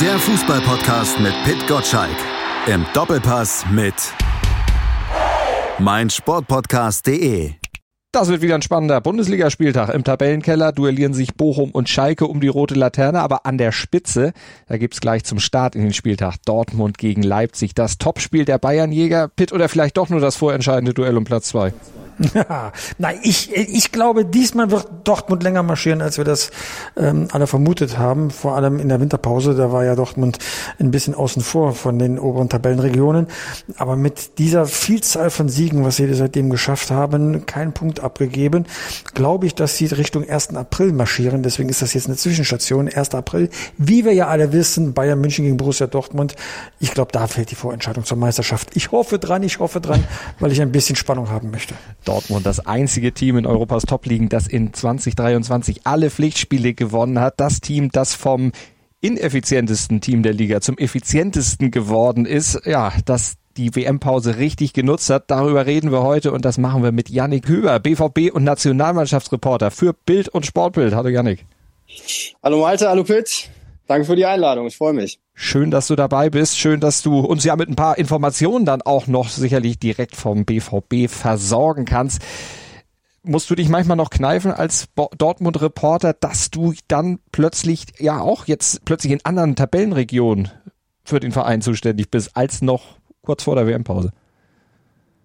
Der Fußballpodcast mit Pit Gottschalk. Im Doppelpass mit meinsportpodcast.de. Das wird wieder ein spannender Bundesligaspieltag. Im Tabellenkeller duellieren sich Bochum und Schalke um die rote Laterne, aber an der Spitze, da gibt's gleich zum Start in den Spieltag Dortmund gegen Leipzig. Das Topspiel der Bayernjäger. Pitt oder vielleicht doch nur das vorentscheidende Duell um Platz zwei? Nein, ich, ich glaube, diesmal wird Dortmund länger marschieren, als wir das ähm, alle vermutet haben. Vor allem in der Winterpause, da war ja Dortmund ein bisschen außen vor von den oberen Tabellenregionen. Aber mit dieser Vielzahl von Siegen, was sie seitdem geschafft haben, keinen Punkt abgegeben, glaube ich, dass sie Richtung 1. April marschieren. Deswegen ist das jetzt eine Zwischenstation, 1. April. Wie wir ja alle wissen, Bayern München gegen Borussia Dortmund. Ich glaube, da fehlt die Vorentscheidung zur Meisterschaft. Ich hoffe dran, ich hoffe dran, weil ich ein bisschen Spannung haben möchte. Dortmund, das einzige Team in Europas Top-Ligen, das in 2023 alle Pflichtspiele gewonnen hat. Das Team, das vom ineffizientesten Team der Liga zum effizientesten geworden ist. Ja, das die WM-Pause richtig genutzt hat. Darüber reden wir heute und das machen wir mit Yannick Hüber, BVB und Nationalmannschaftsreporter für Bild und Sportbild. Hallo Yannick. Hallo Malte, hallo Pitt. Danke für die Einladung, ich freue mich. Schön, dass du dabei bist. Schön, dass du uns ja mit ein paar Informationen dann auch noch sicherlich direkt vom BVB versorgen kannst. Musst du dich manchmal noch kneifen als Dortmund-Reporter, dass du dann plötzlich, ja auch jetzt plötzlich in anderen Tabellenregionen für den Verein zuständig bist, als noch kurz vor der WM-Pause?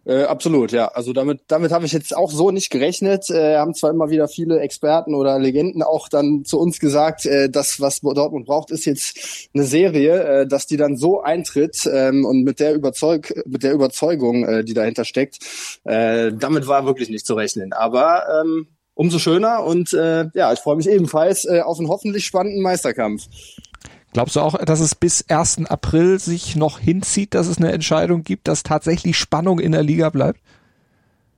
Äh, absolut, ja. Also damit, damit habe ich jetzt auch so nicht gerechnet. Äh, haben zwar immer wieder viele Experten oder Legenden auch dann zu uns gesagt, äh, das, was Dortmund braucht, ist jetzt eine Serie, äh, dass die dann so eintritt ähm, und mit der Überzeug mit der Überzeugung, äh, die dahinter steckt, äh, damit war wirklich nicht zu rechnen. Aber ähm, umso schöner und äh, ja, ich freue mich ebenfalls äh, auf einen hoffentlich spannenden Meisterkampf. Glaubst du auch, dass es bis 1. April sich noch hinzieht, dass es eine Entscheidung gibt, dass tatsächlich Spannung in der Liga bleibt?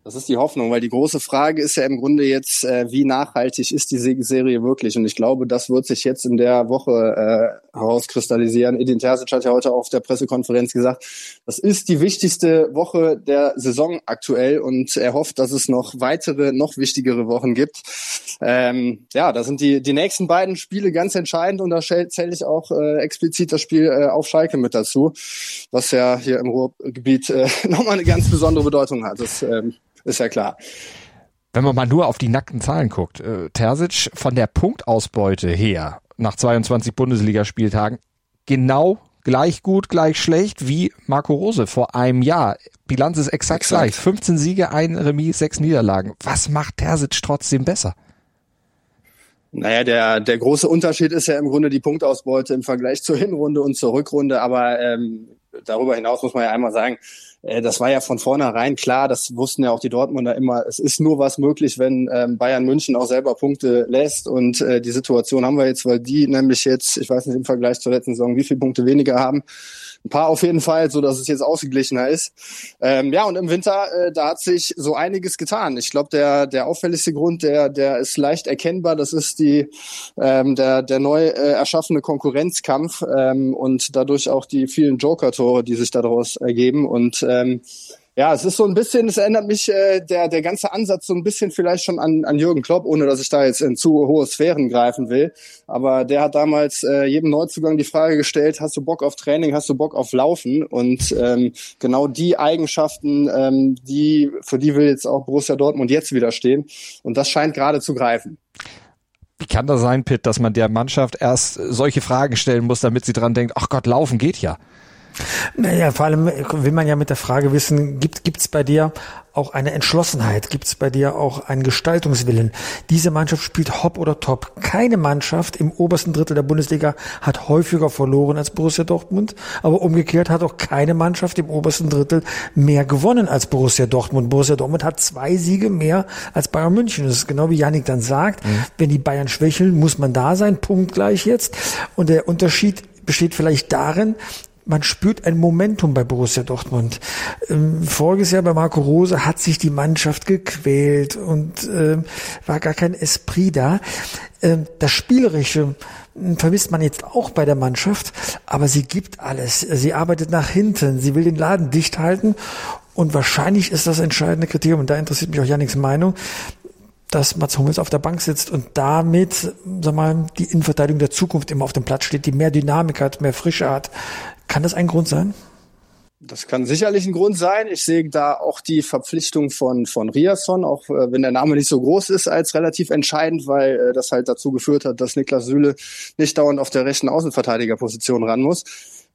Das ist die Hoffnung, weil die große Frage ist ja im Grunde jetzt, äh, wie nachhaltig ist die Serie wirklich? Und ich glaube, das wird sich jetzt in der Woche äh, herauskristallisieren. Edin Terzic hat ja heute auf der Pressekonferenz gesagt, das ist die wichtigste Woche der Saison aktuell und er hofft, dass es noch weitere, noch wichtigere Wochen gibt. Ähm, ja, da sind die, die nächsten beiden Spiele ganz entscheidend und da zähle ich auch äh, explizit das Spiel äh, auf Schalke mit dazu, was ja hier im Ruhrgebiet äh, nochmal eine ganz besondere Bedeutung hat. Das, ähm, ist ja klar. Wenn man mal nur auf die nackten Zahlen guckt, äh, Terzic von der Punktausbeute her nach 22 Bundesligaspieltagen genau gleich gut, gleich schlecht wie Marco Rose vor einem Jahr. Bilanz ist exakt, exakt. gleich. 15 Siege, ein Remis, sechs Niederlagen. Was macht Terzic trotzdem besser? Naja, der, der große Unterschied ist ja im Grunde die Punktausbeute im Vergleich zur Hinrunde und zur Rückrunde. Aber ähm, darüber hinaus muss man ja einmal sagen, das war ja von vornherein klar, das wussten ja auch die Dortmunder immer, es ist nur was möglich, wenn ähm, Bayern München auch selber Punkte lässt. Und äh, die Situation haben wir jetzt, weil die nämlich jetzt, ich weiß nicht im Vergleich zur letzten Saison, wie viele Punkte weniger haben, ein paar auf jeden Fall, so dass es jetzt ausgeglichener ist. Ähm, ja, und im Winter, äh, da hat sich so einiges getan. Ich glaube, der der auffälligste Grund, der der ist leicht erkennbar. Das ist die ähm, der der neu äh, erschaffene Konkurrenzkampf ähm, und dadurch auch die vielen Joker-Tore, die sich daraus ergeben und ähm, ja, es ist so ein bisschen, es erinnert mich äh, der der ganze Ansatz so ein bisschen vielleicht schon an, an Jürgen Klopp, ohne dass ich da jetzt in zu hohe Sphären greifen will. Aber der hat damals äh, jedem Neuzugang die Frage gestellt: Hast du Bock auf Training? Hast du Bock auf Laufen? Und ähm, genau die Eigenschaften, ähm, die für die will jetzt auch Borussia Dortmund jetzt wieder stehen. Und das scheint gerade zu greifen. Wie kann das sein, Pitt, dass man der Mannschaft erst solche Fragen stellen muss, damit sie dran denkt: Ach Gott, Laufen geht ja. Naja, vor allem will man ja mit der Frage wissen, gibt es bei dir auch eine Entschlossenheit? Gibt es bei dir auch einen Gestaltungswillen? Diese Mannschaft spielt hopp oder top. Keine Mannschaft im obersten Drittel der Bundesliga hat häufiger verloren als Borussia Dortmund, aber umgekehrt hat auch keine Mannschaft im obersten Drittel mehr gewonnen als Borussia Dortmund. Borussia Dortmund hat zwei Siege mehr als Bayern München. Das ist genau wie Janik dann sagt, mhm. wenn die Bayern schwächeln, muss man da sein, Punkt gleich jetzt. Und der Unterschied besteht vielleicht darin, man spürt ein Momentum bei Borussia Dortmund. Ähm, voriges Jahr bei Marco Rose hat sich die Mannschaft gequält und äh, war gar kein Esprit da. Ähm, das Spielerische hm, vermisst man jetzt auch bei der Mannschaft, aber sie gibt alles. Sie arbeitet nach hinten, sie will den Laden dicht halten und wahrscheinlich ist das entscheidende Kriterium, und da interessiert mich auch Janiks Meinung, dass Mats Hummels auf der Bank sitzt und damit, sag mal, die Innenverteidigung der Zukunft immer auf dem Platz steht, die mehr Dynamik hat, mehr Frische hat. Kann das ein Grund sein? Das kann sicherlich ein Grund sein. Ich sehe da auch die Verpflichtung von, von Riasson, auch äh, wenn der Name nicht so groß ist, als relativ entscheidend, weil äh, das halt dazu geführt hat, dass Niklas Süle nicht dauernd auf der rechten Außenverteidigerposition ran muss.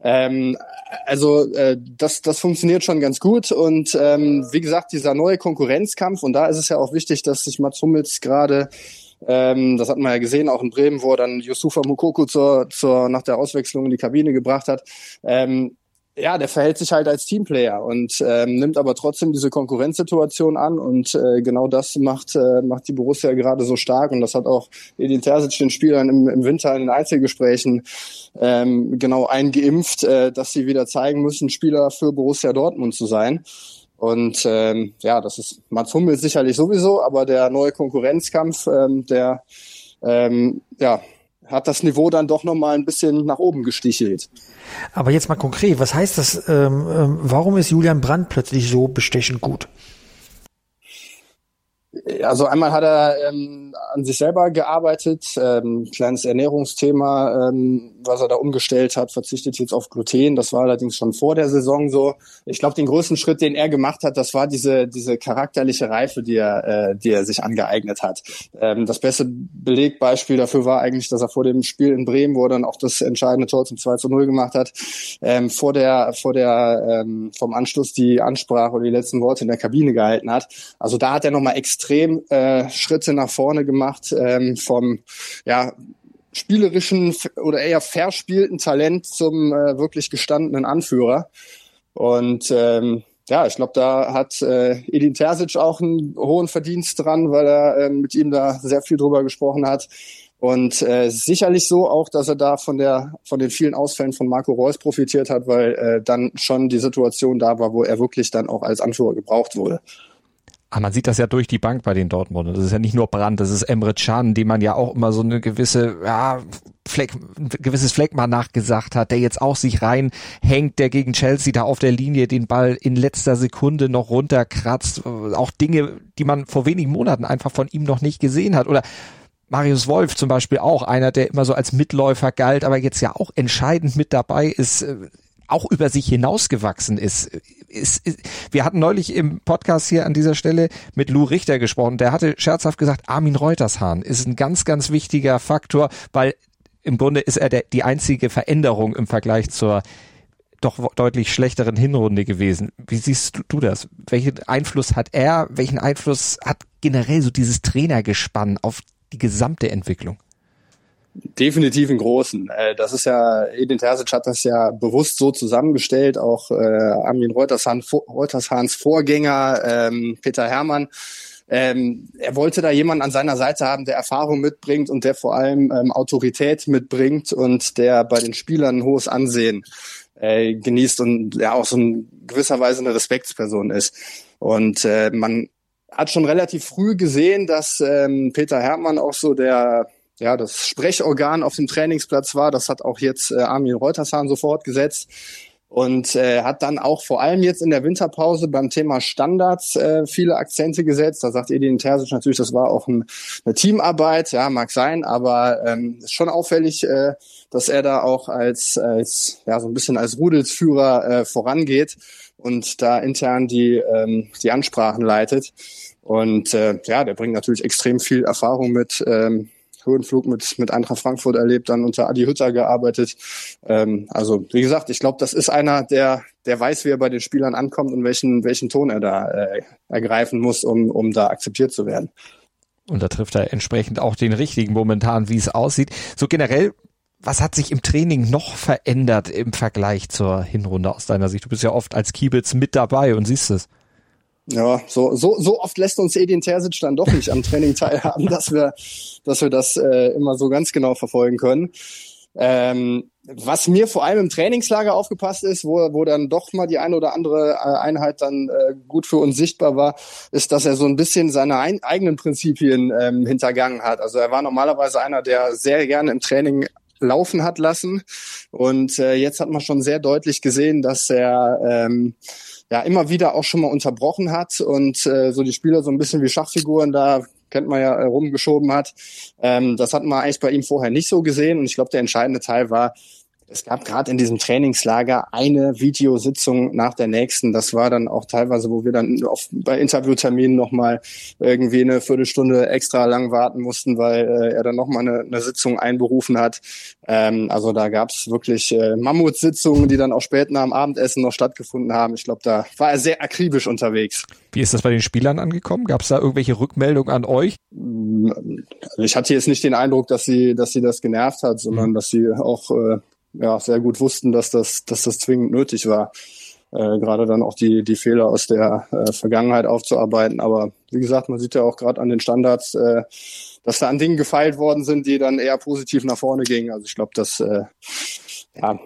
Ähm, also äh, das, das funktioniert schon ganz gut und ähm, wie gesagt, dieser neue Konkurrenzkampf und da ist es ja auch wichtig, dass sich Mats Hummels gerade ähm, das hat man ja gesehen, auch in Bremen, wo er dann Yusufa Mukoko zur, zur, nach der Auswechslung in die Kabine gebracht hat. Ähm, ja, der verhält sich halt als Teamplayer und ähm, nimmt aber trotzdem diese Konkurrenzsituation an und äh, genau das macht äh, macht die Borussia gerade so stark und das hat auch Edin Terzic den Spielern im, im Winter in den Einzelgesprächen ähm, genau eingeimpft, äh, dass sie wieder zeigen müssen, Spieler für Borussia Dortmund zu sein. Und ähm, ja, das ist Mats Hummels sicherlich sowieso, aber der neue Konkurrenzkampf, ähm, der ähm, ja, hat das Niveau dann doch nochmal ein bisschen nach oben gestichelt. Aber jetzt mal konkret, was heißt das? Ähm, ähm, warum ist Julian Brandt plötzlich so bestechend gut? Also einmal hat er ähm, an sich selber gearbeitet, ähm, kleines Ernährungsthema, ähm, was er da umgestellt hat, verzichtet jetzt auf Gluten. Das war allerdings schon vor der Saison so. Ich glaube, den größten Schritt, den er gemacht hat, das war diese diese charakterliche Reife, die er, äh, die er sich angeeignet hat. Ähm, das beste Belegbeispiel dafür war eigentlich, dass er vor dem Spiel in Bremen, wo er dann auch das entscheidende Tor zum 2 zu 0 gemacht hat, ähm, vor der vor der ähm, vom Anschluss die Ansprache oder die letzten Worte in der Kabine gehalten hat. Also da hat er nochmal extrem äh, Schritte nach vorne gemacht ähm, vom ja spielerischen oder eher verspielten Talent zum äh, wirklich gestandenen Anführer. Und ähm, ja, ich glaube, da hat äh, Edin Terzic auch einen hohen Verdienst dran, weil er äh, mit ihm da sehr viel drüber gesprochen hat. Und äh, sicherlich so auch, dass er da von der von den vielen Ausfällen von Marco Reus profitiert hat, weil äh, dann schon die Situation da war, wo er wirklich dann auch als Anführer gebraucht wurde. Aber ah, man sieht das ja durch die Bank bei den Dortmundern. Das ist ja nicht nur Brand, das ist Emre Can, dem man ja auch immer so eine gewisse, ja, Fleck, ein gewisses Fleck mal nachgesagt hat, der jetzt auch sich reinhängt, der gegen Chelsea da auf der Linie den Ball in letzter Sekunde noch runterkratzt. Auch Dinge, die man vor wenigen Monaten einfach von ihm noch nicht gesehen hat. Oder Marius Wolf zum Beispiel auch, einer, der immer so als Mitläufer galt, aber jetzt ja auch entscheidend mit dabei ist auch über sich hinausgewachsen ist. Ist, ist. Wir hatten neulich im Podcast hier an dieser Stelle mit Lou Richter gesprochen. Der hatte scherzhaft gesagt, Armin Reutershahn ist ein ganz, ganz wichtiger Faktor, weil im Grunde ist er der, die einzige Veränderung im Vergleich zur doch deutlich schlechteren Hinrunde gewesen. Wie siehst du, das? Welchen Einfluss hat er? Welchen Einfluss hat generell so dieses Trainergespann auf die gesamte Entwicklung? Definitiv einen großen. Äh, das ist ja, Edin Terzic hat das ja bewusst so zusammengestellt, auch äh, Armin Reutershahn, Reutershahns Vorgänger ähm, Peter Hermann. Ähm, er wollte da jemanden an seiner Seite haben, der Erfahrung mitbringt und der vor allem ähm, Autorität mitbringt und der bei den Spielern ein hohes Ansehen äh, genießt und ja auch so in gewisser Weise eine Respektsperson ist. Und äh, man hat schon relativ früh gesehen, dass ähm, Peter Hermann auch so der ja, das Sprechorgan auf dem Trainingsplatz war. Das hat auch jetzt äh, Armin Reutershahn sofort gesetzt und äh, hat dann auch vor allem jetzt in der Winterpause beim Thema Standards äh, viele Akzente gesetzt. Da sagt Edin Terzic natürlich, das war auch ein, eine Teamarbeit, ja, mag sein, aber ähm, ist schon auffällig, äh, dass er da auch als, als ja, so ein bisschen als Rudelsführer äh, vorangeht und da intern die, ähm, die Ansprachen leitet. Und äh, ja, der bringt natürlich extrem viel Erfahrung mit, ähm, Höhenflug mit, mit Eintracht Frankfurt erlebt, dann unter Adi Hütter gearbeitet. Ähm, also wie gesagt, ich glaube, das ist einer, der, der weiß, wie er bei den Spielern ankommt und welchen, welchen Ton er da äh, ergreifen muss, um, um da akzeptiert zu werden. Und da trifft er entsprechend auch den richtigen momentan, wie es aussieht. So generell, was hat sich im Training noch verändert im Vergleich zur Hinrunde aus deiner Sicht? Du bist ja oft als Kiebitz mit dabei und siehst es. Ja, so, so, so oft lässt uns Edin Terzic dann doch nicht am Training teilhaben, dass wir, dass wir das äh, immer so ganz genau verfolgen können. Ähm, was mir vor allem im Trainingslager aufgepasst ist, wo, wo dann doch mal die eine oder andere äh, Einheit dann äh, gut für uns sichtbar war, ist, dass er so ein bisschen seine ein, eigenen Prinzipien ähm, hintergangen hat. Also er war normalerweise einer, der sehr gerne im Training laufen hat lassen. Und äh, jetzt hat man schon sehr deutlich gesehen, dass er ähm, ja immer wieder auch schon mal unterbrochen hat und äh, so die Spieler so ein bisschen wie Schachfiguren da kennt man ja, äh, rumgeschoben hat. Ähm, das hat man eigentlich bei ihm vorher nicht so gesehen und ich glaube, der entscheidende Teil war, es gab gerade in diesem Trainingslager eine Videositzung nach der nächsten. Das war dann auch teilweise, wo wir dann auf, bei Interviewterminen nochmal irgendwie eine Viertelstunde extra lang warten mussten, weil äh, er dann nochmal eine, eine Sitzung einberufen hat. Ähm, also da gab es wirklich äh, Mammutsitzungen, die dann auch spät nach dem Abendessen noch stattgefunden haben. Ich glaube, da war er sehr akribisch unterwegs. Wie ist das bei den Spielern angekommen? Gab es da irgendwelche Rückmeldungen an euch? Also ich hatte jetzt nicht den Eindruck, dass sie, dass sie das genervt hat, sondern mhm. dass sie auch äh, ja, sehr gut wussten, dass das, dass das zwingend nötig war. Äh, gerade dann auch die, die Fehler aus der äh, Vergangenheit aufzuarbeiten. Aber wie gesagt, man sieht ja auch gerade an den Standards, äh, dass da an Dingen gefeilt worden sind, die dann eher positiv nach vorne gingen. Also ich glaube, das äh, ja,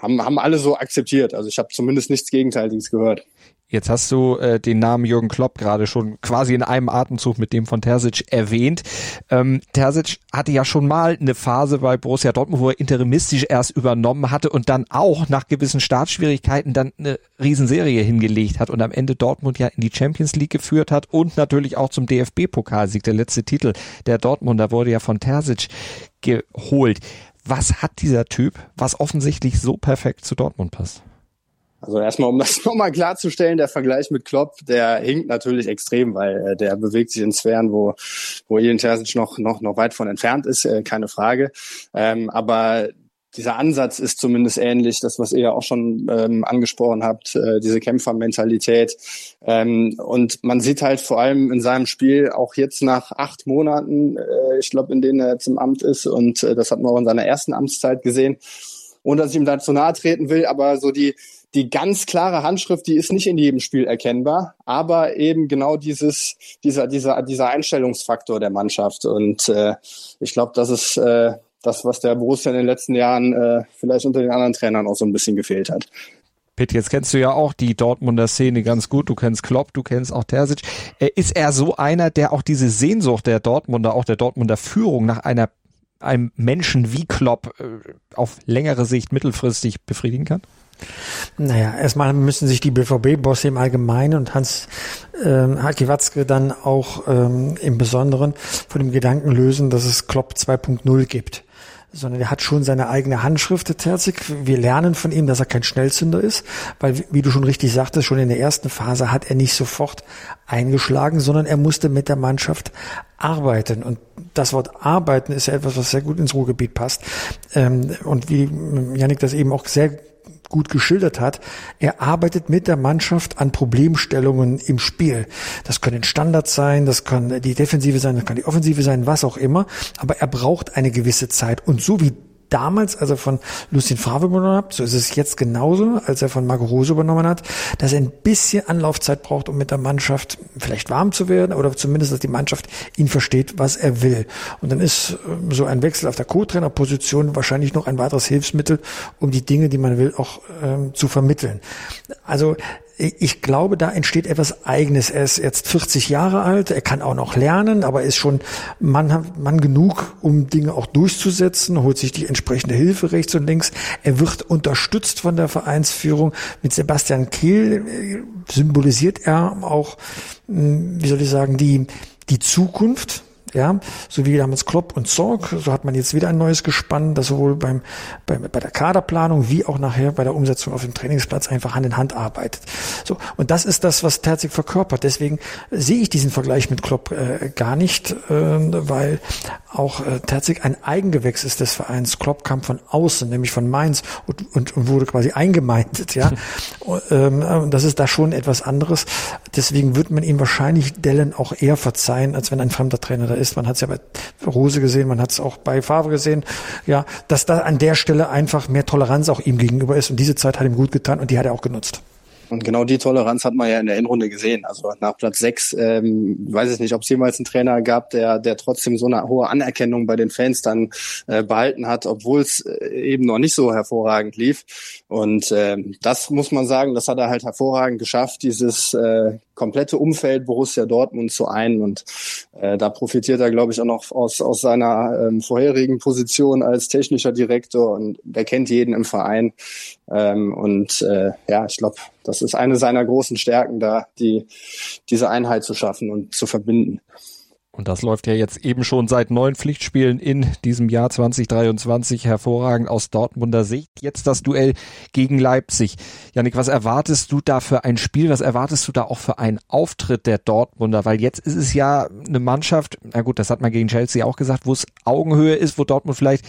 haben, haben alle so akzeptiert. Also ich habe zumindest nichts Gegenteiliges gehört. Jetzt hast du äh, den Namen Jürgen Klopp gerade schon quasi in einem Atemzug mit dem von Terzic erwähnt. Ähm, Terzic hatte ja schon mal eine Phase bei Borussia Dortmund, wo er interimistisch erst übernommen hatte und dann auch nach gewissen Startschwierigkeiten dann eine Riesenserie hingelegt hat und am Ende Dortmund ja in die Champions League geführt hat und natürlich auch zum DFB-Pokalsieg. Der letzte Titel der Dortmunder wurde ja von Terzic geholt. Was hat dieser Typ, was offensichtlich so perfekt zu Dortmund passt? Also erstmal, um das nochmal klarzustellen, der Vergleich mit Klopp, der hinkt natürlich extrem, weil äh, der bewegt sich in Sphären, wo, wo Ian Terzic noch, noch, noch weit von entfernt ist, äh, keine Frage. Ähm, aber dieser Ansatz ist zumindest ähnlich, das, was ihr auch schon ähm, angesprochen habt, äh, diese Kämpfermentalität. Ähm, und man sieht halt vor allem in seinem Spiel, auch jetzt nach acht Monaten, äh, ich glaube, in denen er im Amt ist, und äh, das hat man auch in seiner ersten Amtszeit gesehen, ohne dass ich ihm da zu nahe treten will, aber so die, die ganz klare Handschrift, die ist nicht in jedem Spiel erkennbar, aber eben genau dieses, dieser, dieser, dieser Einstellungsfaktor der Mannschaft. Und äh, ich glaube, das ist äh, das, was der Borussia in den letzten Jahren äh, vielleicht unter den anderen Trainern auch so ein bisschen gefehlt hat. Pitt, jetzt kennst du ja auch die Dortmunder Szene ganz gut. Du kennst Klopp, du kennst auch Terzic. Äh, ist er so einer, der auch diese Sehnsucht der Dortmunder, auch der Dortmunder Führung nach einer einem Menschen wie Klopp äh, auf längere Sicht mittelfristig befriedigen kann? Naja, erstmal müssen sich die BVB-Bosse im Allgemeinen und Hans ähm, Haki Watzke dann auch ähm, im Besonderen von dem Gedanken lösen, dass es Klopp 2.0 gibt sondern er hat schon seine eigene Handschrift, der Terzig. Wir lernen von ihm, dass er kein Schnellzünder ist, weil, wie du schon richtig sagtest, schon in der ersten Phase hat er nicht sofort eingeschlagen, sondern er musste mit der Mannschaft arbeiten. Und das Wort arbeiten ist ja etwas, was sehr gut ins Ruhrgebiet passt. Ähm, und wie Janik das eben auch sehr gut geschildert hat. Er arbeitet mit der Mannschaft an Problemstellungen im Spiel. Das können Standards sein, das kann die Defensive sein, das kann die Offensive sein, was auch immer. Aber er braucht eine gewisse Zeit. Und so wie damals, als er von Lucien Favre übernommen hat, so ist es jetzt genauso, als er von Marco Rose übernommen hat, dass er ein bisschen Anlaufzeit braucht, um mit der Mannschaft vielleicht warm zu werden oder zumindest, dass die Mannschaft ihn versteht, was er will. Und dann ist äh, so ein Wechsel auf der Co-Trainer-Position wahrscheinlich noch ein weiteres Hilfsmittel, um die Dinge, die man will, auch ähm, zu vermitteln. Also ich glaube, da entsteht etwas Eigenes. Er ist jetzt 40 Jahre alt, er kann auch noch lernen, aber ist schon Mann, Mann genug, um Dinge auch durchzusetzen, holt sich die entsprechende Hilfe rechts und links. Er wird unterstützt von der Vereinsführung. Mit Sebastian Kehl äh, symbolisiert er auch, hm, wie soll ich sagen, die, die Zukunft ja, so wie damals Klopp und Zorg, so hat man jetzt wieder ein neues Gespann, das sowohl beim, bei, bei der Kaderplanung wie auch nachher bei der Umsetzung auf dem Trainingsplatz einfach Hand in Hand arbeitet. So, und das ist das, was Terzig verkörpert. Deswegen sehe ich diesen Vergleich mit Klopp äh, gar nicht, äh, weil auch äh, Terzig ein Eigengewächs ist des Vereins. Klopp kam von außen, nämlich von Mainz und, und, und wurde quasi eingemeindet, ja. ähm, das ist da schon etwas anderes. Deswegen wird man ihm wahrscheinlich Dellen auch eher verzeihen, als wenn ein fremder Trainer da ist ist. Man hat es ja bei Rose gesehen, man hat es auch bei Favre gesehen, ja, dass da an der Stelle einfach mehr Toleranz auch ihm gegenüber ist. Und diese Zeit hat ihm gut getan und die hat er auch genutzt. Und genau die Toleranz hat man ja in der Endrunde gesehen. Also nach Platz sechs, ähm, weiß ich nicht, ob es jemals einen Trainer gab, der, der trotzdem so eine hohe Anerkennung bei den Fans dann äh, behalten hat, obwohl es äh, eben noch nicht so hervorragend lief. Und ähm, das muss man sagen, das hat er halt hervorragend geschafft, dieses äh, komplette Umfeld Borussia Dortmund zu ein. Und äh, da profitiert er, glaube ich, auch noch aus, aus seiner ähm, vorherigen Position als technischer Direktor und er kennt jeden im Verein. Ähm, und äh, ja, ich glaube, das ist eine seiner großen Stärken da, die diese Einheit zu schaffen und zu verbinden. Und das läuft ja jetzt eben schon seit neun Pflichtspielen in diesem Jahr 2023 hervorragend aus Dortmunder Sicht. Jetzt das Duell gegen Leipzig. Janik, was erwartest du da für ein Spiel? Was erwartest du da auch für einen Auftritt der Dortmunder? Weil jetzt ist es ja eine Mannschaft, na gut, das hat man gegen Chelsea auch gesagt, wo es Augenhöhe ist, wo Dortmund vielleicht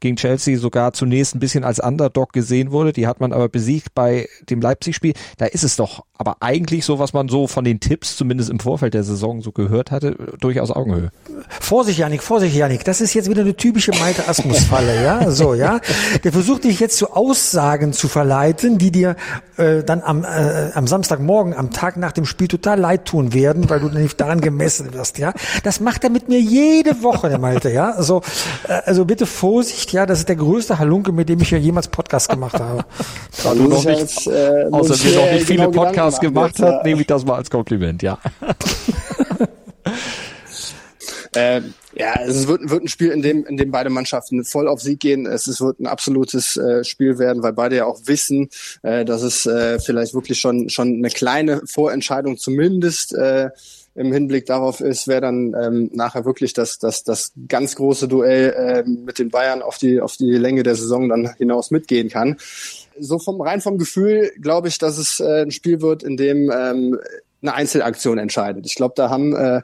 gegen Chelsea sogar zunächst ein bisschen als Underdog gesehen wurde. Die hat man aber besiegt bei dem Leipzig-Spiel. Da ist es doch aber eigentlich so, was man so von den Tipps zumindest im Vorfeld der Saison so gehört hatte, durchaus Augenhöhe. Vorsicht, Janik, Vorsicht, Janik. Das ist jetzt wieder eine typische Malte Asmus-Falle, ja? So, ja? Der versucht dich jetzt zu Aussagen zu verleiten, die dir äh, dann am, äh, am Samstagmorgen, am Tag nach dem Spiel total leid tun werden, weil du nicht daran gemessen wirst, ja? Das macht er mit mir jede Woche, der Malte, ja? Also, äh, also bitte Vorsicht, ja? Das ist der größte Halunke, mit dem ich ja jemals Podcast gemacht habe. Da du noch nicht, jetzt, äh, außer wir noch nicht viele genau Podcasts Podcast gemacht hat, nehme ich das mal als Kompliment, ja. äh, ja, es wird, wird ein Spiel, in dem, in dem beide Mannschaften voll auf Sieg gehen. Es, es wird ein absolutes äh, Spiel werden, weil beide ja auch wissen, äh, dass es äh, vielleicht wirklich schon, schon eine kleine Vorentscheidung zumindest äh, im Hinblick darauf ist, wer dann ähm, nachher wirklich das, das, das ganz große Duell äh, mit den Bayern auf die, auf die Länge der Saison dann hinaus mitgehen kann so vom rein vom Gefühl glaube ich, dass es äh, ein Spiel wird, in dem ähm, eine Einzelaktion entscheidet. Ich glaube, da haben äh,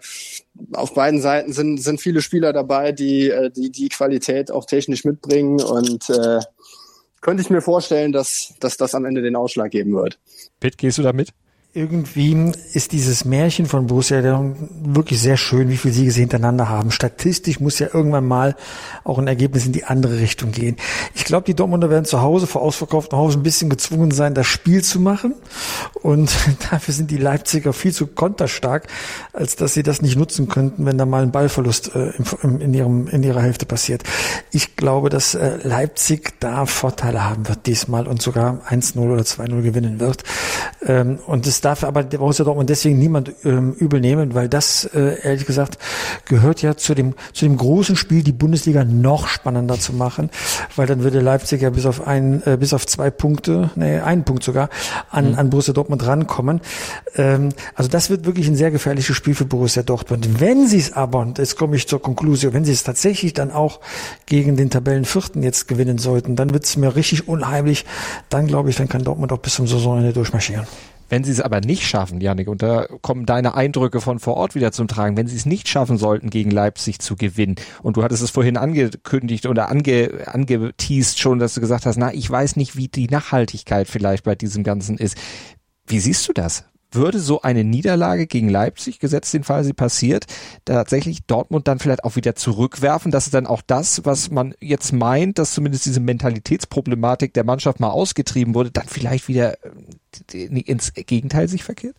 auf beiden Seiten sind sind viele Spieler dabei, die äh, die die Qualität auch technisch mitbringen und äh, könnte ich mir vorstellen, dass dass das am Ende den Ausschlag geben wird. Pitt, gehst du da mit? Irgendwie ist dieses Märchen von Borussia wirklich sehr schön, wie viele Siege sie hintereinander haben. Statistisch muss ja irgendwann mal auch ein Ergebnis in die andere Richtung gehen. Ich glaube, die Dortmunder werden zu Hause vor ausverkauftem Haus ein bisschen gezwungen sein, das Spiel zu machen. Und dafür sind die Leipziger viel zu konterstark, als dass sie das nicht nutzen könnten, wenn da mal ein Ballverlust äh, in, in, ihrem, in ihrer Hälfte passiert. Ich glaube, dass äh, Leipzig da Vorteile haben wird diesmal und sogar 1-0 oder 2-0 gewinnen wird. Ähm, und das darf aber Borussia Dortmund deswegen niemand ähm, übel nehmen, weil das, äh, ehrlich gesagt, gehört ja zu dem, zu dem großen Spiel, die Bundesliga noch spannender zu machen, weil dann würde Leipzig ja bis auf ein, äh, bis auf zwei Punkte, nee, einen Punkt sogar, an, mhm. an Borussia Dortmund rankommen. Ähm, also das wird wirklich ein sehr gefährliches Spiel für Borussia Dortmund. Wenn sie es aber, und jetzt komme ich zur Konklusion, wenn sie es tatsächlich dann auch gegen den Tabellenvierten jetzt gewinnen sollten, dann wird es mir richtig unheimlich. Dann glaube ich, dann kann Dortmund auch bis zum Saisonende durchmarschieren. Wenn sie es aber nicht schaffen, Janik, und da kommen deine Eindrücke von vor Ort wieder zum Tragen, wenn sie es nicht schaffen sollten, gegen Leipzig zu gewinnen, und du hattest es vorhin angekündigt oder ange, angeteased schon, dass du gesagt hast, na, ich weiß nicht, wie die Nachhaltigkeit vielleicht bei diesem Ganzen ist. Wie siehst du das? würde so eine Niederlage gegen Leipzig, gesetzt den Fall sie passiert, tatsächlich Dortmund dann vielleicht auch wieder zurückwerfen, dass es dann auch das, was man jetzt meint, dass zumindest diese Mentalitätsproblematik der Mannschaft mal ausgetrieben wurde, dann vielleicht wieder ins Gegenteil sich verkehrt?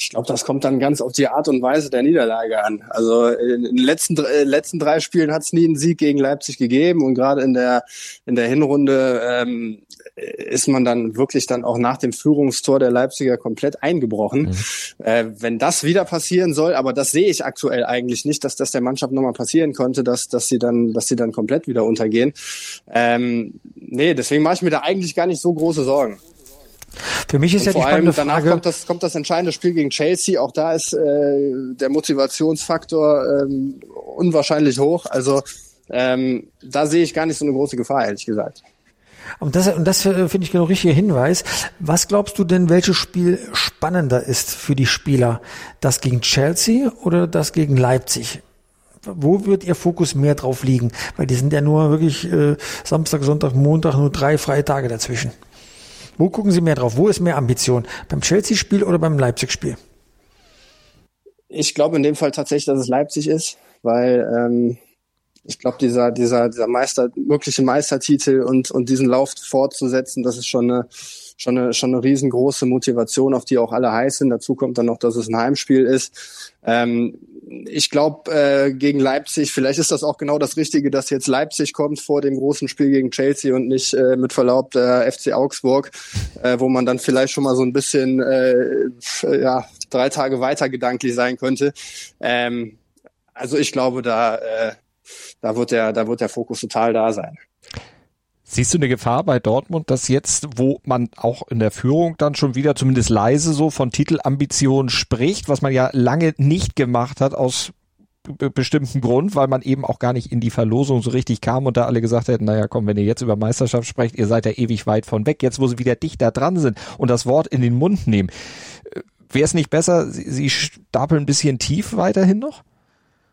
Ich glaube, das kommt dann ganz auf die Art und Weise der Niederlage an. Also in den letzten, äh, letzten drei Spielen hat es nie einen Sieg gegen Leipzig gegeben und gerade in der in der Hinrunde ähm, ist man dann wirklich dann auch nach dem Führungstor der Leipziger komplett eingebrochen. Mhm. Äh, wenn das wieder passieren soll, aber das sehe ich aktuell eigentlich nicht, dass das der Mannschaft nochmal passieren konnte, dass dass sie dann dass sie dann komplett wieder untergehen. Ähm, nee, deswegen mache ich mir da eigentlich gar nicht so große Sorgen. Für mich ist ja die spannende danach Frage. Kommt das, kommt das entscheidende Spiel gegen Chelsea. Auch da ist äh, der Motivationsfaktor ähm, unwahrscheinlich hoch. Also ähm, da sehe ich gar nicht so eine große Gefahr, ehrlich gesagt. Und das, und das äh, finde ich genau richtiger Hinweis. Was glaubst du denn, welches Spiel spannender ist für die Spieler? Das gegen Chelsea oder das gegen Leipzig? Wo wird Ihr Fokus mehr drauf liegen? Weil die sind ja nur wirklich äh, Samstag, Sonntag, Montag nur drei freie Tage dazwischen. Wo gucken Sie mehr drauf? Wo ist mehr Ambition? Beim Chelsea-Spiel oder beim Leipzig-Spiel? Ich glaube in dem Fall tatsächlich, dass es Leipzig ist, weil ähm, ich glaube, dieser, dieser, dieser Meister, mögliche Meistertitel und, und diesen Lauf fortzusetzen, das ist schon eine, schon eine, schon eine riesengroße Motivation, auf die auch alle heiß sind. Dazu kommt dann noch, dass es ein Heimspiel ist. Ähm, ich glaube, äh, gegen Leipzig, vielleicht ist das auch genau das Richtige, dass jetzt Leipzig kommt vor dem großen Spiel gegen Chelsea und nicht äh, mit Verlaub der FC Augsburg, äh, wo man dann vielleicht schon mal so ein bisschen äh, ja, drei Tage weiter gedanklich sein könnte. Ähm, also ich glaube, da, äh, da, wird der, da wird der Fokus total da sein. Siehst du eine Gefahr bei Dortmund, dass jetzt, wo man auch in der Führung dann schon wieder zumindest leise so von Titelambitionen spricht, was man ja lange nicht gemacht hat aus bestimmten Grund, weil man eben auch gar nicht in die Verlosung so richtig kam und da alle gesagt hätten, naja, komm, wenn ihr jetzt über Meisterschaft sprecht, ihr seid ja ewig weit von weg. Jetzt, wo sie wieder dichter dran sind und das Wort in den Mund nehmen, äh, wäre es nicht besser, sie, sie stapeln ein bisschen tief weiterhin noch?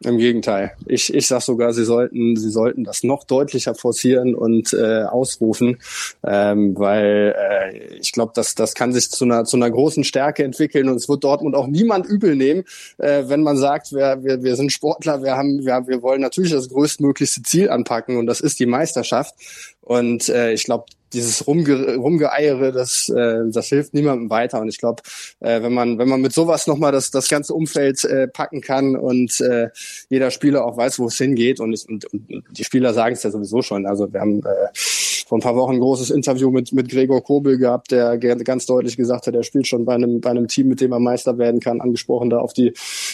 Im Gegenteil. Ich, ich sag sogar, sie sollten, sie sollten das noch deutlicher forcieren und äh, ausrufen, ähm, weil äh, ich glaube, dass das kann sich zu einer zu einer großen Stärke entwickeln und es wird Dortmund auch niemand übel nehmen, äh, wenn man sagt, wir, wir, wir sind Sportler, wir haben, wir, wir wollen natürlich das größtmöglichste Ziel anpacken und das ist die Meisterschaft. Und äh, ich glaube, dieses Rumge Rumgeeiere, das, äh, das hilft niemandem weiter. Und ich glaube, äh, wenn man wenn man mit sowas nochmal das, das ganze Umfeld äh, packen kann und äh, jeder Spieler auch weiß, wo es hingeht und, und, und die Spieler sagen es ja sowieso schon. Also wir haben äh, vor ein paar Wochen ein großes Interview mit, mit Gregor Kobel gehabt, der ganz deutlich gesagt hat, er spielt schon bei einem, bei einem Team, mit dem er Meister werden kann, angesprochen da auf die äh,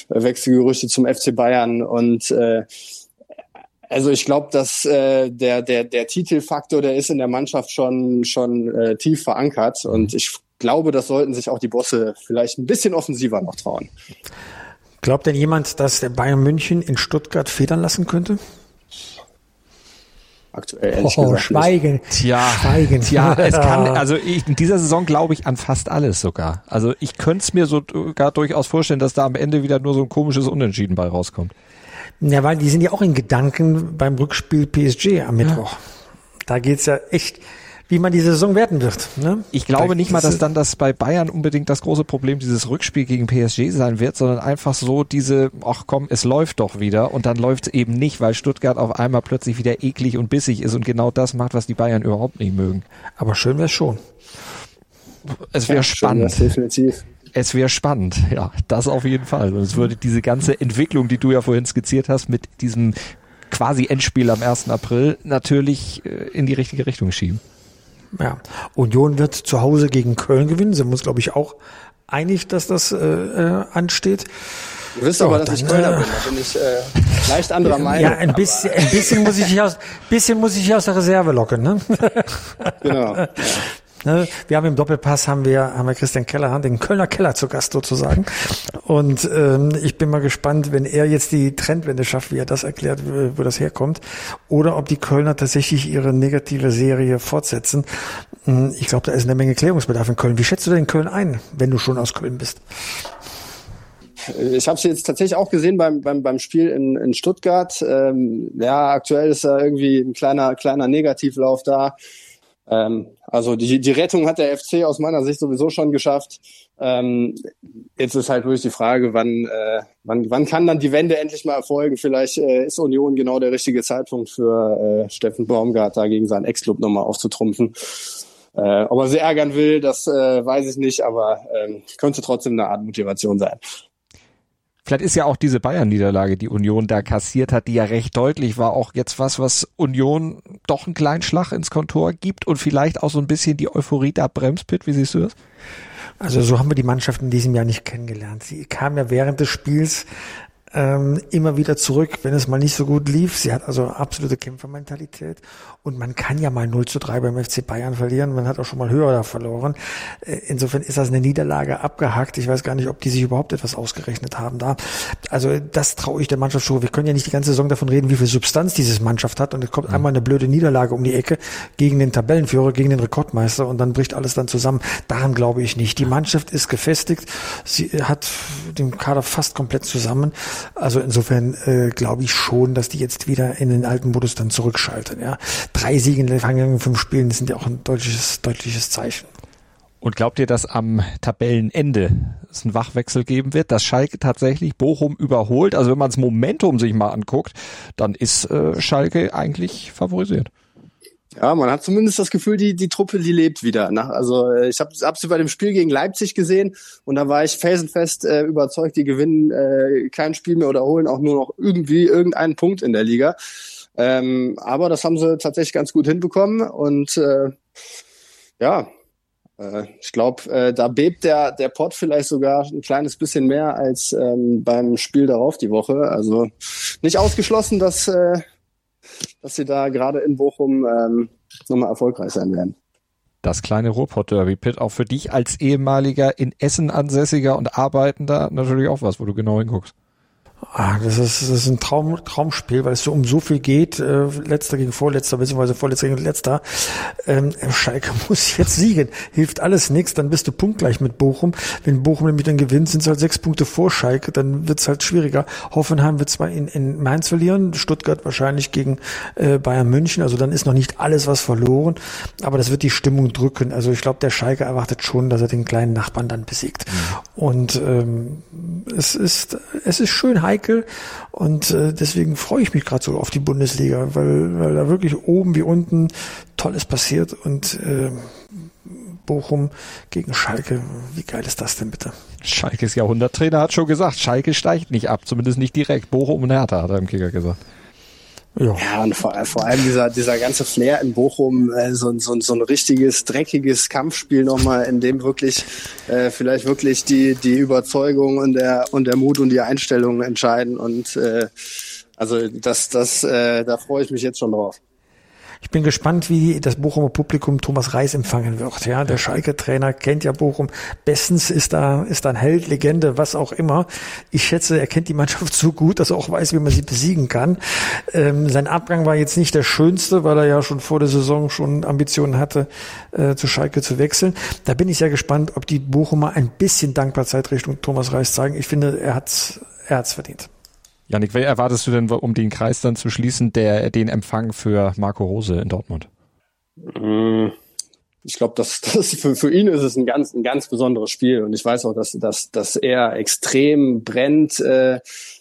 Wechselgerüchte zum FC Bayern und äh, also ich glaube, dass äh, der, der, der Titelfaktor, der ist in der Mannschaft schon, schon äh, tief verankert. Und ich glaube, das sollten sich auch die Bosse vielleicht ein bisschen offensiver noch trauen. Glaubt denn jemand, dass der Bayern München in Stuttgart federn lassen könnte? Aktuell ehrlich oh, gesagt Schweigen. Nicht. Tja, Schweigen. Tja, es kann, also ich, in dieser Saison glaube ich an fast alles sogar. Also ich könnte es mir sogar durchaus vorstellen, dass da am Ende wieder nur so ein komisches Unentschieden bei rauskommt. Ja, weil die sind ja auch in Gedanken beim Rückspiel PSG am Mittwoch. Ja. Da geht's ja echt, wie man die Saison werten wird. Ne? Ich glaube da nicht mal, dass dann das bei Bayern unbedingt das große Problem dieses Rückspiel gegen PSG sein wird, sondern einfach so diese, ach komm, es läuft doch wieder und dann läuft es eben nicht, weil Stuttgart auf einmal plötzlich wieder eklig und bissig ist und genau das macht, was die Bayern überhaupt nicht mögen. Aber schön wäre schon. Es wäre ja, spannend. definitiv. Es wäre spannend, ja, das auf jeden Fall. Und es würde diese ganze Entwicklung, die du ja vorhin skizziert hast, mit diesem quasi Endspiel am 1. April natürlich äh, in die richtige Richtung schieben. Ja, Union wird zu Hause gegen Köln gewinnen. Sie muss, glaube ich, auch einig, dass das äh, äh, ansteht. Du wisst aber, dass dann, ich Kölner bin, da bin ich äh, leicht anderer Meinung. Ja, ein bisschen, ein bisschen muss ich aus, bisschen muss ich aus der Reserve locken, ne? genau. Ja. Ne? Wir haben im Doppelpass haben wir, haben wir Christian Keller, den Kölner Keller zu Gast sozusagen. Und ähm, ich bin mal gespannt, wenn er jetzt die Trendwende schafft, wie er das erklärt, wo das herkommt, oder ob die Kölner tatsächlich ihre negative Serie fortsetzen. Hm, ich glaube, da ist eine Menge Klärungsbedarf in Köln. Wie schätzt du denn Köln ein, wenn du schon aus Köln bist? Ich habe es jetzt tatsächlich auch gesehen beim, beim, beim Spiel in, in Stuttgart. Ähm, ja, aktuell ist da irgendwie ein kleiner, kleiner Negativlauf da. Ähm, also die, die Rettung hat der FC aus meiner Sicht sowieso schon geschafft. Ähm, jetzt ist halt wirklich die Frage, wann, äh, wann, wann kann dann die Wende endlich mal erfolgen? Vielleicht äh, ist Union genau der richtige Zeitpunkt für äh, Steffen Baumgart, da gegen seinen Ex-Club nochmal aufzutrumpfen. Äh, ob er sie ärgern will, das äh, weiß ich nicht, aber ähm, könnte trotzdem eine Art Motivation sein. Vielleicht ist ja auch diese Bayern-Niederlage, die Union da kassiert hat, die ja recht deutlich war, auch jetzt was, was Union doch einen kleinen Schlag ins Kontor gibt und vielleicht auch so ein bisschen die Euphorie da bremst. Wie siehst du das? Also so haben wir die Mannschaft in diesem Jahr nicht kennengelernt. Sie kam ja während des Spiels ähm, immer wieder zurück, wenn es mal nicht so gut lief. Sie hat also absolute Kämpfermentalität und man kann ja mal 0 zu 3 beim FC Bayern verlieren. Man hat auch schon mal höher da verloren. Äh, insofern ist das eine Niederlage abgehakt. Ich weiß gar nicht, ob die sich überhaupt etwas ausgerechnet haben da. Also das traue ich der Mannschaft schon. Wir können ja nicht die ganze Saison davon reden, wie viel Substanz diese Mannschaft hat und es kommt mhm. einmal eine blöde Niederlage um die Ecke gegen den Tabellenführer, gegen den Rekordmeister und dann bricht alles dann zusammen. Daran glaube ich nicht. Die Mannschaft ist gefestigt. Sie hat den Kader fast komplett zusammen. Also insofern äh, glaube ich schon, dass die jetzt wieder in den alten Modus dann zurückschalten. Ja. Drei Siege in den vergangenen fünf Spielen, das sind ja auch ein deutliches, deutliches Zeichen. Und glaubt ihr, dass am Tabellenende es einen Wachwechsel geben wird, dass Schalke tatsächlich Bochum überholt? Also wenn man das Momentum sich mal anguckt, dann ist äh, Schalke eigentlich favorisiert. Ja, man hat zumindest das Gefühl, die, die Truppe, die lebt wieder. Ne? Also äh, ich habe hab sie bei dem Spiel gegen Leipzig gesehen und da war ich felsenfest äh, überzeugt, die gewinnen äh, kein Spiel mehr oder holen auch nur noch irgendwie irgendeinen Punkt in der Liga. Ähm, aber das haben sie tatsächlich ganz gut hinbekommen und äh, ja, äh, ich glaube, äh, da bebt der, der Pott vielleicht sogar ein kleines bisschen mehr als ähm, beim Spiel darauf die Woche. Also nicht ausgeschlossen, dass äh, dass sie da gerade in Bochum ähm, nochmal erfolgreich sein werden. Das kleine Ruhrpott-Derby, Pitt, auch für dich als ehemaliger in Essen ansässiger und arbeitender natürlich auch was, wo du genau hinguckst. Ah, das ist, das ist ein Traum, Traumspiel, weil es so um so viel geht. Äh, letzter gegen Vorletzter, beziehungsweise Vorletzter gegen Letzter. Ähm, Schalke muss jetzt siegen. Hilft alles nichts, dann bist du punktgleich mit Bochum. Wenn Bochum nämlich dann gewinnt, sind es halt sechs Punkte vor Schalke, dann wird es halt schwieriger. Hoffenheim wird zwar in, in Mainz verlieren, Stuttgart wahrscheinlich gegen äh, Bayern München, also dann ist noch nicht alles was verloren, aber das wird die Stimmung drücken. Also ich glaube, der Schalke erwartet schon, dass er den kleinen Nachbarn dann besiegt. Mhm. Und ähm, es ist, es ist schön heikel heikel und äh, deswegen freue ich mich gerade so auf die Bundesliga, weil, weil da wirklich oben wie unten Tolles passiert und äh, Bochum gegen Schalke. Wie geil ist das denn bitte? Schalkes Jahrhunderttrainer hat schon gesagt, Schalke steigt nicht ab, zumindest nicht direkt. Bochum und Hertha hat er im Kicker gesagt. Ja, ja und vor, vor allem dieser, dieser ganze Flair in Bochum, äh, so, so, so ein richtiges, dreckiges Kampfspiel nochmal, in dem wirklich äh, vielleicht wirklich die, die Überzeugung und der, und der Mut und die Einstellung entscheiden. Und äh, also das, das, äh, da freue ich mich jetzt schon drauf. Ich bin gespannt, wie das Bochumer Publikum Thomas Reis empfangen wird. Ja, der Schalke-Trainer kennt ja Bochum bestens, ist da, ist da ein Held, Legende, was auch immer. Ich schätze, er kennt die Mannschaft so gut, dass er auch weiß, wie man sie besiegen kann. Ähm, sein Abgang war jetzt nicht der schönste, weil er ja schon vor der Saison schon Ambitionen hatte, äh, zu Schalke zu wechseln. Da bin ich sehr gespannt, ob die Bochumer ein bisschen Dankbarkeit Richtung Thomas Reis zeigen. Ich finde, er hat's, er hat's verdient. Janik, wer erwartest du denn, um den Kreis dann zu schließen, der den Empfang für Marco Rose in Dortmund? Mm, ich glaube, das, das für, für ihn ist es ein ganz, ein ganz besonderes Spiel. Und ich weiß auch, dass, dass, dass er extrem brennt, äh,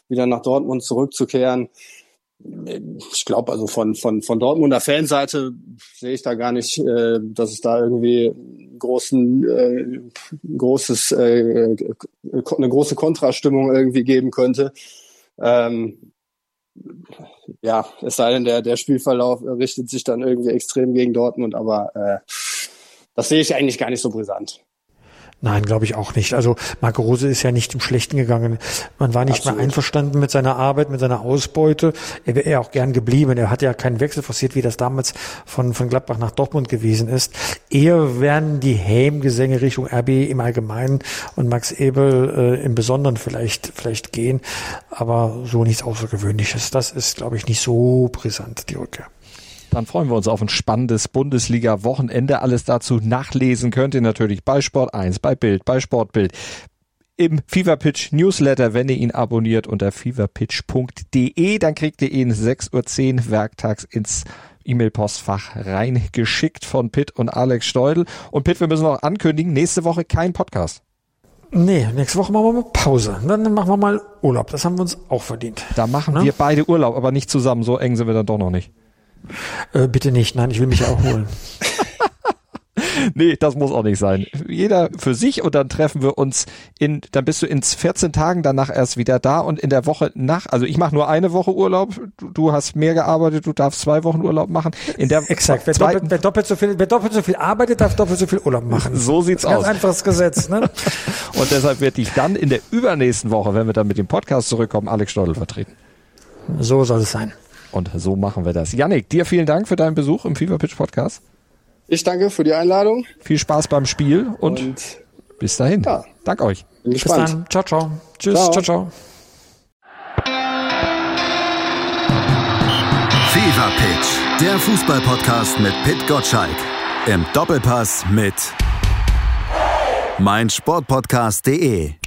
wieder nach Dortmund zurückzukehren. Ich glaube, also von, von, von Dortmunder Fanseite sehe ich da gar nicht, äh, dass es da irgendwie großen, äh, großes, äh, eine große Kontrastimmung irgendwie geben könnte. Ähm, ja, es sei denn, der, der Spielverlauf richtet sich dann irgendwie extrem gegen Dortmund, aber äh, das sehe ich eigentlich gar nicht so brisant. Nein, glaube ich auch nicht. Also Marco Rose ist ja nicht im Schlechten gegangen. Man war nicht Absolut. mehr einverstanden mit seiner Arbeit, mit seiner Ausbeute. Er wäre auch gern geblieben. Er hat ja keinen Wechsel forciert, wie das damals von, von Gladbach nach Dortmund gewesen ist. Eher werden die Hämgesänge Richtung RB im Allgemeinen und Max Ebel äh, im Besonderen vielleicht, vielleicht gehen. Aber so nichts Außergewöhnliches. Das ist, glaube ich, nicht so brisant, die Rückkehr. Dann freuen wir uns auf ein spannendes Bundesliga-Wochenende. Alles dazu nachlesen könnt ihr natürlich bei Sport 1, bei Bild, bei Sportbild, im Feverpitch Newsletter, wenn ihr ihn abonniert unter feverpitch.de. Dann kriegt ihr ihn 6.10 Uhr werktags ins E-Mail-Postfach reingeschickt von Pitt und Alex Steudel. Und Pitt, wir müssen noch ankündigen, nächste Woche kein Podcast. Nee, nächste Woche machen wir mal Pause. Dann machen wir mal Urlaub. Das haben wir uns auch verdient. Da machen Na? wir beide Urlaub, aber nicht zusammen. So eng sind wir dann doch noch nicht. Äh, bitte nicht, nein, ich will mich ja auch holen. nee, das muss auch nicht sein. Jeder für sich und dann treffen wir uns in, dann bist du in 14 Tagen danach erst wieder da und in der Woche nach, also ich mache nur eine Woche Urlaub, du, du, hast mehr gearbeitet, du darfst zwei Wochen Urlaub machen. In der Exakt, wer doppelt, wer doppelt, so viel, wer doppelt so viel arbeitet, darf doppelt so viel Urlaub machen. So sieht's Ganz aus. Ganz einfaches Gesetz, ne? und deshalb werde ich dann in der übernächsten Woche, wenn wir dann mit dem Podcast zurückkommen, Alex Stoddel vertreten. So soll es sein. Und so machen wir das. Yannick, dir vielen Dank für deinen Besuch im Fever Pitch Podcast. Ich danke für die Einladung. Viel Spaß beim Spiel und, und bis dahin. Ja. Dank euch. Bin bis dann. Ciao, ciao. Tschüss. Ciao, ciao. ciao. Fever Pitch, der Fußballpodcast mit Pit Gottschalk. Im Doppelpass mit meinsportpodcast.de.